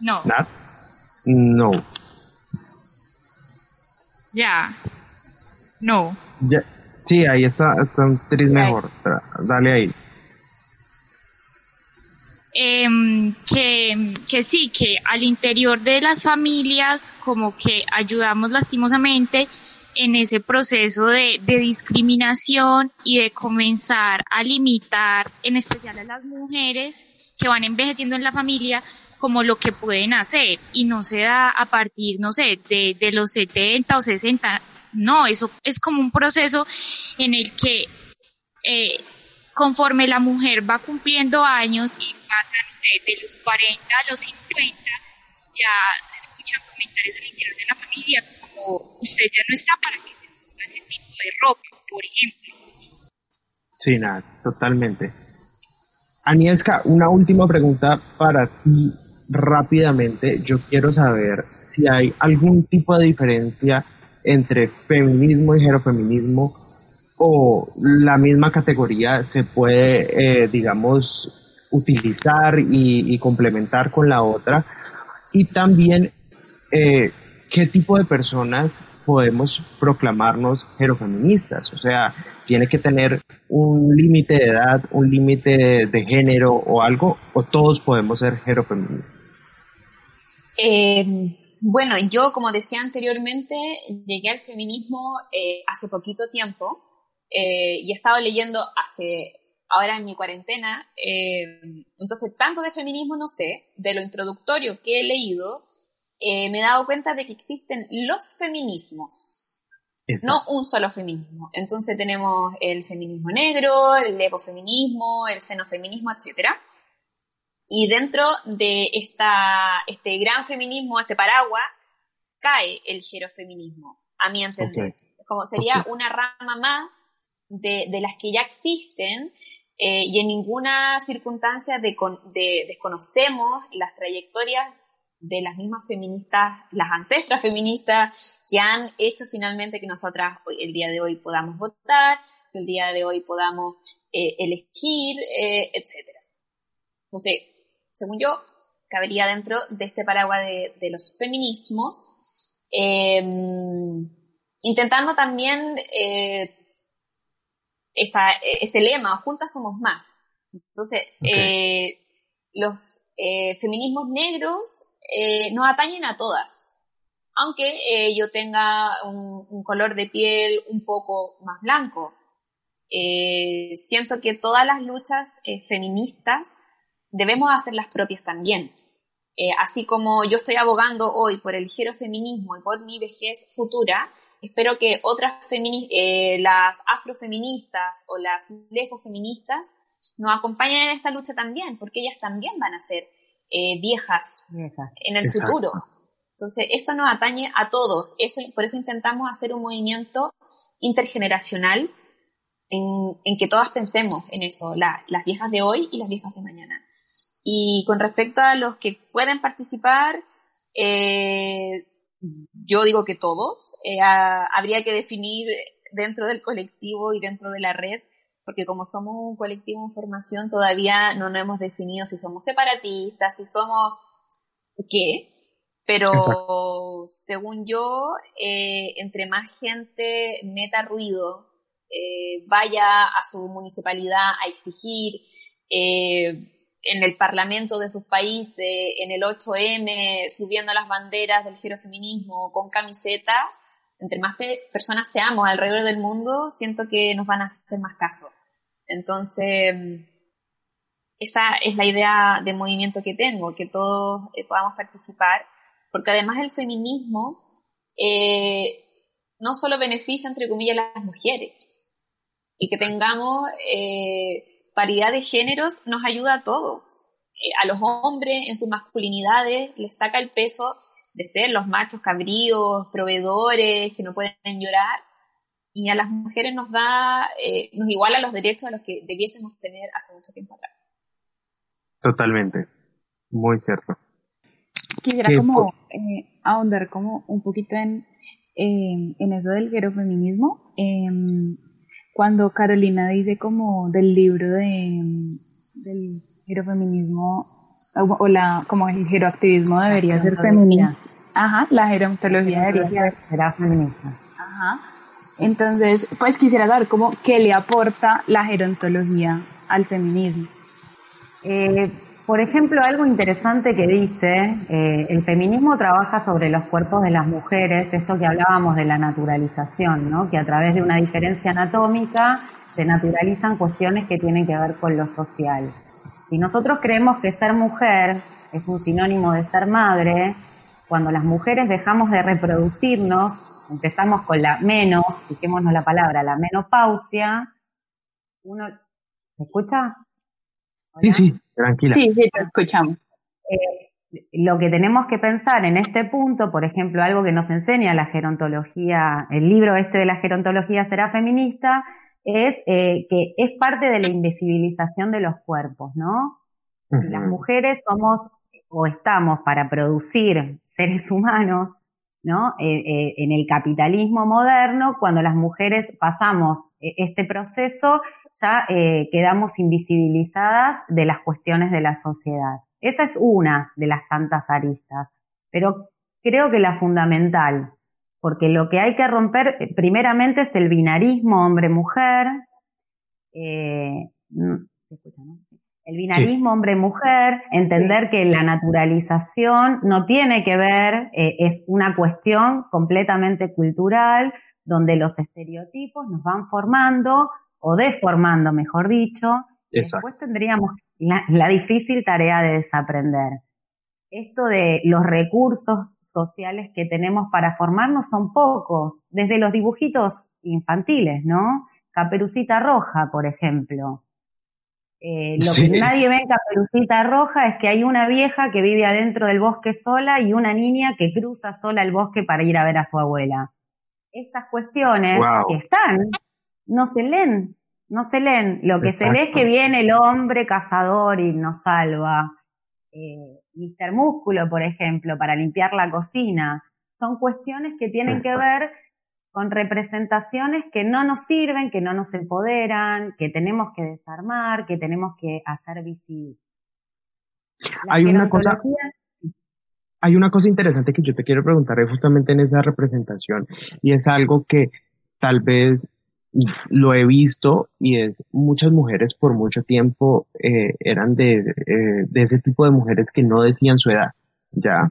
No. No. Ya. No. Ya. Sí, ahí está, está un mejor. Dale ahí. Em, que, que sí, que al interior de las familias como que ayudamos lastimosamente en ese proceso de, de, discriminación y de comenzar a limitar, en especial a las mujeres que van envejeciendo en la familia, como lo que pueden hacer y no se da a partir, no sé, de, de los 70 o 60. No, eso es como un proceso en el que eh, conforme la mujer va cumpliendo años y pasa, no sé, de los 40 a los 50, ya se escuchan comentarios al interior de la familia como usted ya no está para que se ponga ese tipo de ropa, por ejemplo. Sí, nada, totalmente. Anielska, una última pregunta para ti rápidamente, yo quiero saber si hay algún tipo de diferencia entre feminismo y gerofeminismo o la misma categoría se puede, eh, digamos, utilizar y, complementar con la otra. Y también, eh, ¿qué tipo de personas podemos proclamarnos gerofeministas? O sea, tiene que tener un límite de edad, un límite de género o algo, o todos podemos ser gerofeministas? Eh, bueno, yo, como decía anteriormente, llegué al feminismo eh, hace poquito tiempo eh, y he estado leyendo hace, ahora en mi cuarentena, entonces tanto de feminismo no sé, de lo introductorio que he leído, me he dado cuenta de que existen los feminismos, no un solo feminismo. Entonces tenemos el feminismo negro, el ecofeminismo, el xenofeminismo, etc. Y dentro de esta, este gran feminismo, este paraguas, cae el gerofeminismo, a mi entender. Como sería una rama más de, de, las que ya existen eh, y en ninguna circunstancia de, de, desconocemos las trayectorias de las mismas feministas, las ancestras feministas que han hecho finalmente que nosotras hoy, el día de hoy podamos votar, que el día de hoy podamos eh, elegir, eh, etc. Entonces, según yo, cabería dentro de este paraguas de, de los feminismos, eh, intentando también eh, esta, este lema, juntas somos más. Entonces, eh, los eh, feminismos negros eh, nos atañen a todas. Aunque eh, yo tenga un, color de piel un poco más blanco. Eh, siento que todas las luchas eh, feministas debemos hacerlas propias también. Así como yo estoy abogando hoy por el feminismo y por mi vejez futura, espero que otras las afrofeministas o las lesbofeministas nos acompañen en esta lucha también, porque ellas también van a ser eh, viejas Vieja. en el Exacto. futuro. Entonces, esto nos atañe a todos. Eso, por eso intentamos hacer un movimiento intergeneracional en, en que todas pensemos en eso, la, las viejas de hoy y las viejas de mañana. Y con respecto a los que pueden participar, eh, yo digo que todos. Eh, a, habría que definir dentro del colectivo y dentro de la red, porque como somos un colectivo en formación, todavía no nos hemos definido si somos separatistas, si somos qué. Pero Exacto. según yo, eh, entre más gente meta ruido, eh, vaya a su municipalidad a exigir, eh, en el parlamento de sus países, en el 8M, subiendo las banderas del gerofeminismo con camiseta, entre más personas seamos alrededor del mundo, siento que nos van a hacer más caso. Entonces, esa es la idea de movimiento que tengo, que todos eh, podamos participar, porque además el feminismo eh, no solo beneficia, entre comillas, a las mujeres, y que tengamos... Eh, paridad de géneros nos ayuda a todos. A los hombres en sus masculinidades les saca el peso de ser los machos cabríos, proveedores, que no pueden llorar, y a las mujeres nos da, eh, nos iguala los derechos a los que debiésemos tener hace mucho tiempo atrás. Totalmente, muy cierto. Quisiera como eh, ahondar como un poquito en, eh, en eso del gerofeminismo. Eh, cuando Carolina dice como del libro de del gerofeminismo o, o la como el geroactivismo debería la ser femenina. Ajá, la gerontología debería ser feminista. Ajá. Entonces, pues quisiera saber cómo qué le aporta la gerontología al feminismo. Eh, por ejemplo, algo interesante que dice, eh, el feminismo trabaja sobre los cuerpos de las mujeres, esto que hablábamos de la naturalización, ¿no? que a través de una diferencia anatómica se naturalizan cuestiones que tienen que ver con lo social. Si nosotros creemos que ser mujer es un sinónimo de ser madre, cuando las mujeres dejamos de reproducirnos, empezamos con la menos, fijémonos la palabra, la menopausia, uno, ¿se escucha? Sí, sí, tranquila. Sí, sí, te escuchamos. Eh, lo que tenemos que pensar en este punto, por ejemplo, algo que nos enseña la gerontología, el libro este de la gerontología será feminista, es eh, que es parte de la invisibilización de los cuerpos, ¿no? Uh -huh. Las mujeres somos o estamos para producir seres humanos, ¿no? Eh, eh, en el capitalismo moderno, cuando las mujeres pasamos eh, este proceso, ya eh, quedamos invisibilizadas de las cuestiones de la sociedad. Esa es una de las tantas aristas, pero creo que la fundamental, porque lo que hay que romper primeramente es el binarismo hombre-mujer, eh, ¿se escucha, no? El binarismo sí. hombre-mujer, entender que la naturalización no tiene que ver, eh, es una cuestión completamente cultural, donde los estereotipos nos van formando o deformando, mejor dicho, Exacto. después tendríamos la, la, difícil tarea de desaprender. esto de los recursos sociales que tenemos para formarnos son pocos, desde los dibujitos infantiles, ¿no? Caperucita Roja, por ejemplo. Eh, lo Sí. que nadie ve en Caperucita Roja es que hay una vieja que vive adentro del bosque sola y una niña que cruza sola el bosque para ir a ver a su abuela. Estas cuestiones Wow. que están, no se leen, no se leen. Lo que se lee es que viene el hombre cazador y nos salva. Eh, Mr. Músculo, por ejemplo, para limpiar la cocina. Son cuestiones que tienen Exacto. que ver con representaciones que no nos sirven, que no nos empoderan, que tenemos que desarmar, que tenemos que hacer visible. La Hay una cosa- hay una cosa interesante que yo te quiero preguntar justamente en esa representación y es algo que tal vez lo he visto y es muchas mujeres por mucho tiempo eh, eran de, eh, de ese tipo de mujeres que no decían su edad, ya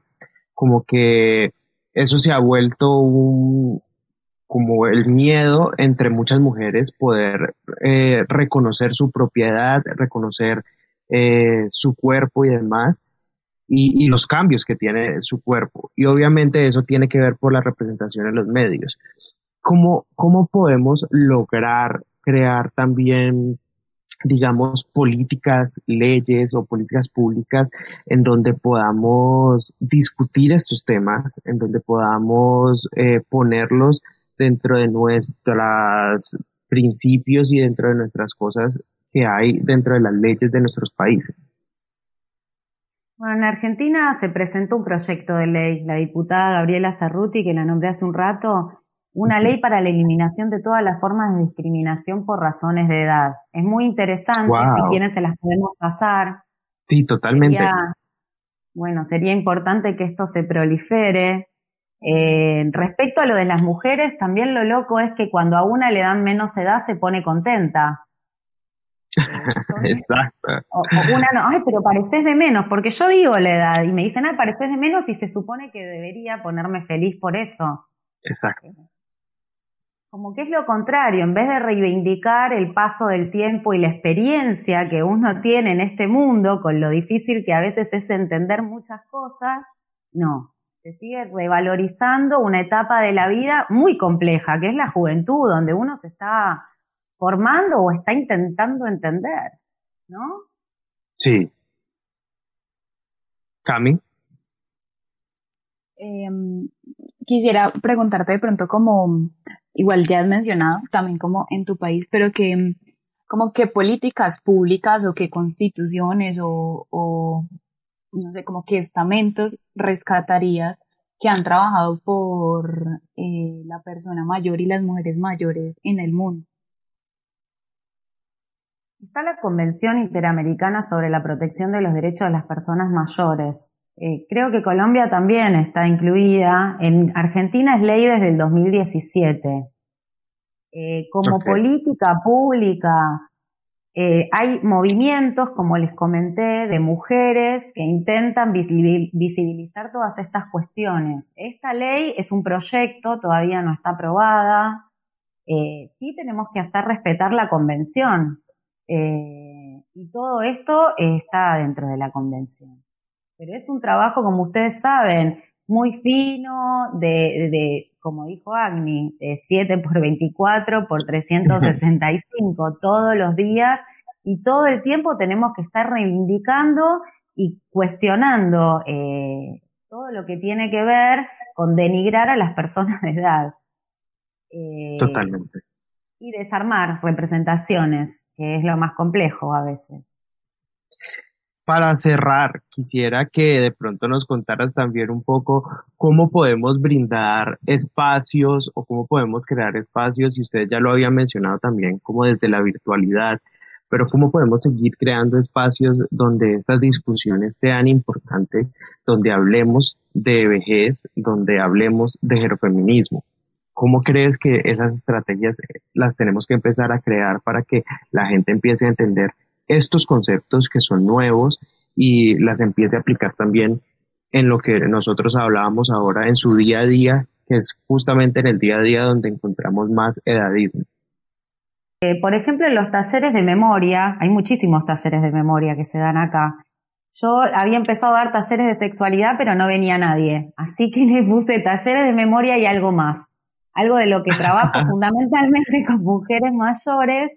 como que eso se ha vuelto un como el miedo entre muchas mujeres poder eh, reconocer su propiedad, reconocer eh, su cuerpo y demás y, los cambios que tiene su cuerpo. Y obviamente eso tiene que ver por la representación en los medios. ¿Cómo, cómo podemos lograr crear también, digamos, políticas, leyes o políticas públicas en donde podamos discutir estos temas, en donde podamos eh, ponerlos dentro de nuestros principios y dentro de nuestras cosas que hay dentro de las leyes de nuestros países? Bueno, en Argentina se presentó un proyecto de ley, la diputada Gabriela Cerruti, que la nombré hace un rato, una ley para la eliminación de todas las formas de discriminación por razones de edad. Es muy interesante, Wow. si quieren se las podemos pasar. Sí, totalmente. Sería- bueno, sería importante que esto se prolifere. Eh, respecto a lo de las mujeres, también lo loco es que cuando a una le dan menos edad se pone contenta. Eh, Exacto. o, o una no, ay, pero pareces de menos, porque yo digo la edad y me dicen, ah, pareces de menos y se supone que debería ponerme feliz por eso. Exacto. Como que es lo contrario, en vez de reivindicar el paso del tiempo y la experiencia que uno tiene en este mundo, con lo difícil que a veces es entender muchas cosas, no, se sigue revalorizando una etapa de la vida muy compleja, que es la juventud, donde uno se está formando o está intentando entender, ¿no? Sí. Cami, Em, quisiera preguntarte de pronto como, igual ya has mencionado también como en tu país, pero que como qué políticas públicas o qué constituciones o, o no sé, como qué estamentos rescatarías que han trabajado por eh, la persona mayor y las mujeres mayores en el mundo. Está la Convención Interamericana sobre la Protección de los Derechos de las Personas Mayores. Eh, creo que Colombia también está incluida. En Argentina es ley desde el 2017. Eh, como política pública, eh, hay movimientos, como les comenté, de mujeres que intentan visi- visibilizar todas estas cuestiones. Esta ley es un proyecto, todavía no está aprobada. Eh, sí tenemos que hacer respetar la convención. Eh, y todo esto está dentro de la convención. Pero es un trabajo, como ustedes saben, muy fino, de, de como dijo Agni, de 7 por 24 por 365 todos los días y todo el tiempo tenemos que estar reivindicando y cuestionando eh, todo lo que tiene que ver con denigrar a las personas de edad. Eh, totalmente. y desarmar representaciones, que es lo más complejo a veces. Para cerrar, quisiera que de pronto nos contaras también un poco cómo podemos brindar espacios o cómo podemos crear espacios, y ustedes ya lo habían mencionado también, como desde la virtualidad, pero cómo podemos seguir creando espacios donde estas discusiones sean importantes, donde hablemos de vejez, donde hablemos de gerofeminismo. ¿Cómo crees que esas estrategias las tenemos que empezar a crear para que la gente empiece a entender estos conceptos que son nuevos y las empiece a aplicar también en lo que nosotros hablábamos ahora en su día a día, que es justamente en el día a día donde encontramos más edadismo? Eh, por ejemplo, en los talleres de memoria, hay muchísimos talleres de memoria que se dan acá. yo había empezado a dar talleres de sexualidad, pero no venía nadie. Así que le puse talleres de memoria y algo más. Algo de lo que trabajo fundamentalmente con mujeres mayores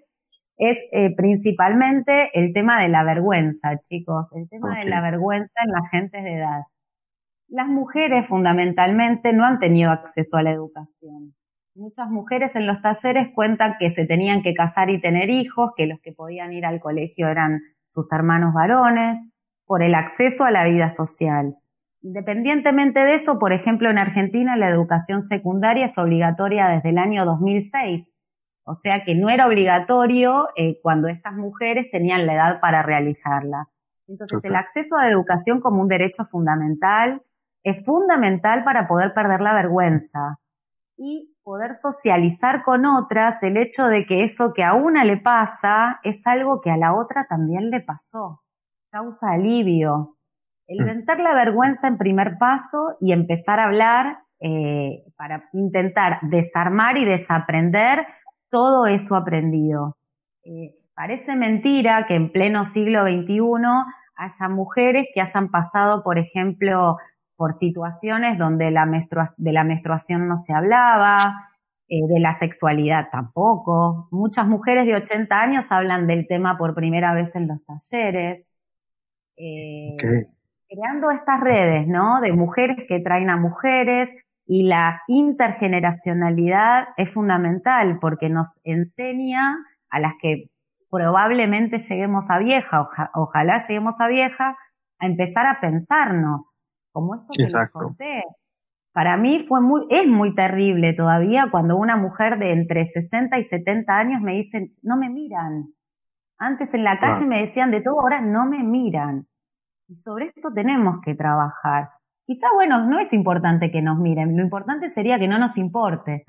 es eh, principalmente el tema de la vergüenza, chicos. El tema de la vergüenza en la gente de edad. Las mujeres fundamentalmente no han tenido acceso a la educación. Muchas mujeres en los talleres cuentan que se tenían que casar y tener hijos, que los que podían ir al colegio eran sus hermanos varones, por el acceso a la vida social. Independientemente de eso, por ejemplo, en Argentina la educación secundaria es obligatoria desde el año 2006. O sea que no era obligatorio eh, cuando estas mujeres tenían la edad para realizarla. Entonces, el acceso a la educación como un derecho fundamental es fundamental para poder perder la vergüenza y poder socializar con otras el hecho de que eso que a una le pasa es algo que a la otra también le pasó. Causa alivio. El mm. vencer la vergüenza en primer paso y empezar a hablar eh, para intentar desarmar y desaprender todo eso aprendido. Eh, parece mentira que en pleno siglo XXI haya mujeres que hayan pasado, por ejemplo, por situaciones donde la de la menstruación no se hablaba, eh, de la sexualidad tampoco. Muchas mujeres de 80 años hablan del tema por primera vez en los talleres. Eh, creando estas redes, ¿no? De mujeres que traen a mujeres y la intergeneracionalidad es fundamental porque nos enseña a las que probablemente lleguemos a vieja, ojalá lleguemos a vieja, a empezar a pensarnos como esto que les conté. Para mí fue muy, es muy terrible todavía cuando una mujer de entre 60 y 70 años me dice, no me miran. Antes en la calle me decían de todo, ahora no me miran. Y sobre esto tenemos que trabajar. Quizá, bueno, no es importante que nos miren, lo importante sería que no nos importe.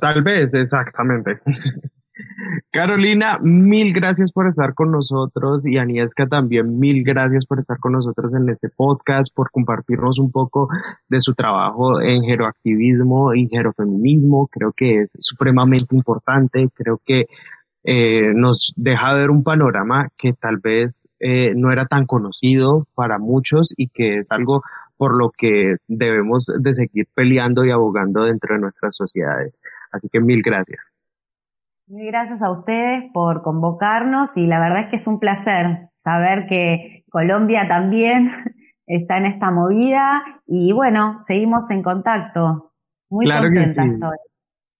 Tal vez, exactamente. Carolina, mil gracias por estar con nosotros y Aniesca también mil gracias por estar con nosotros en este podcast, por compartirnos un poco de su trabajo en geroactivismo y gerofeminismo. Creo que es supremamente importante, creo que eh, nos deja ver un panorama que tal vez eh, no era tan conocido para muchos y que es algo por lo que debemos de seguir peleando y abogando dentro de nuestras sociedades. Así que mil gracias. Mil gracias a ustedes por convocarnos y la verdad es que es un placer saber que Colombia también está en esta movida y bueno, seguimos en contacto. Muy contenta estoy.